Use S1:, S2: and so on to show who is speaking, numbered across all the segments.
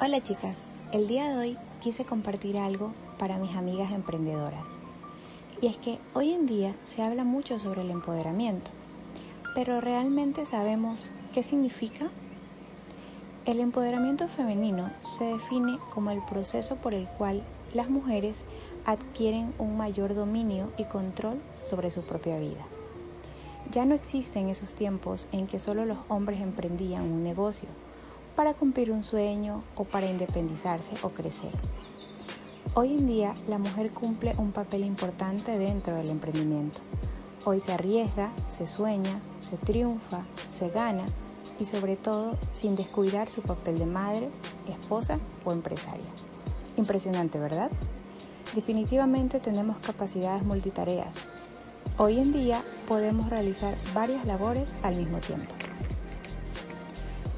S1: Hola chicas, el día de hoy quise compartir algo para mis amigas emprendedoras. Y es que hoy en día se habla mucho sobre el empoderamiento, pero ¿realmente sabemos qué significa? El empoderamiento femenino se define como el proceso por el cual las mujeres adquieren un mayor dominio y control sobre su propia vida. Ya no existen esos tiempos en que solo los hombres emprendían un negocio para cumplir un sueño o para independizarse o crecer. Hoy en día la mujer cumple un papel importante dentro del emprendimiento. Hoy se arriesga, se sueña, se triunfa, se gana y sobre todo sin descuidar su papel de madre, esposa o empresaria. Impresionante, ¿verdad? Definitivamente tenemos capacidades multitareas. Hoy en día podemos realizar varias labores al mismo tiempo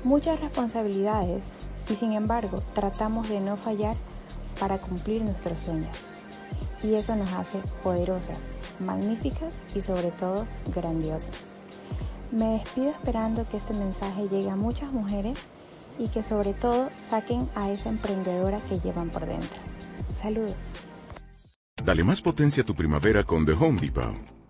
S1: muchas responsabilidades y sin embargo tratamos de no fallar para cumplir nuestros sueños. Y eso nos hace poderosas, magníficas y sobre todo grandiosas. Me despido esperando que este mensaje llegue a muchas mujeres y que sobre todo saquen a esa emprendedora que llevan por dentro. Saludos.
S2: Dale más potencia a tu primavera con The Home Depot.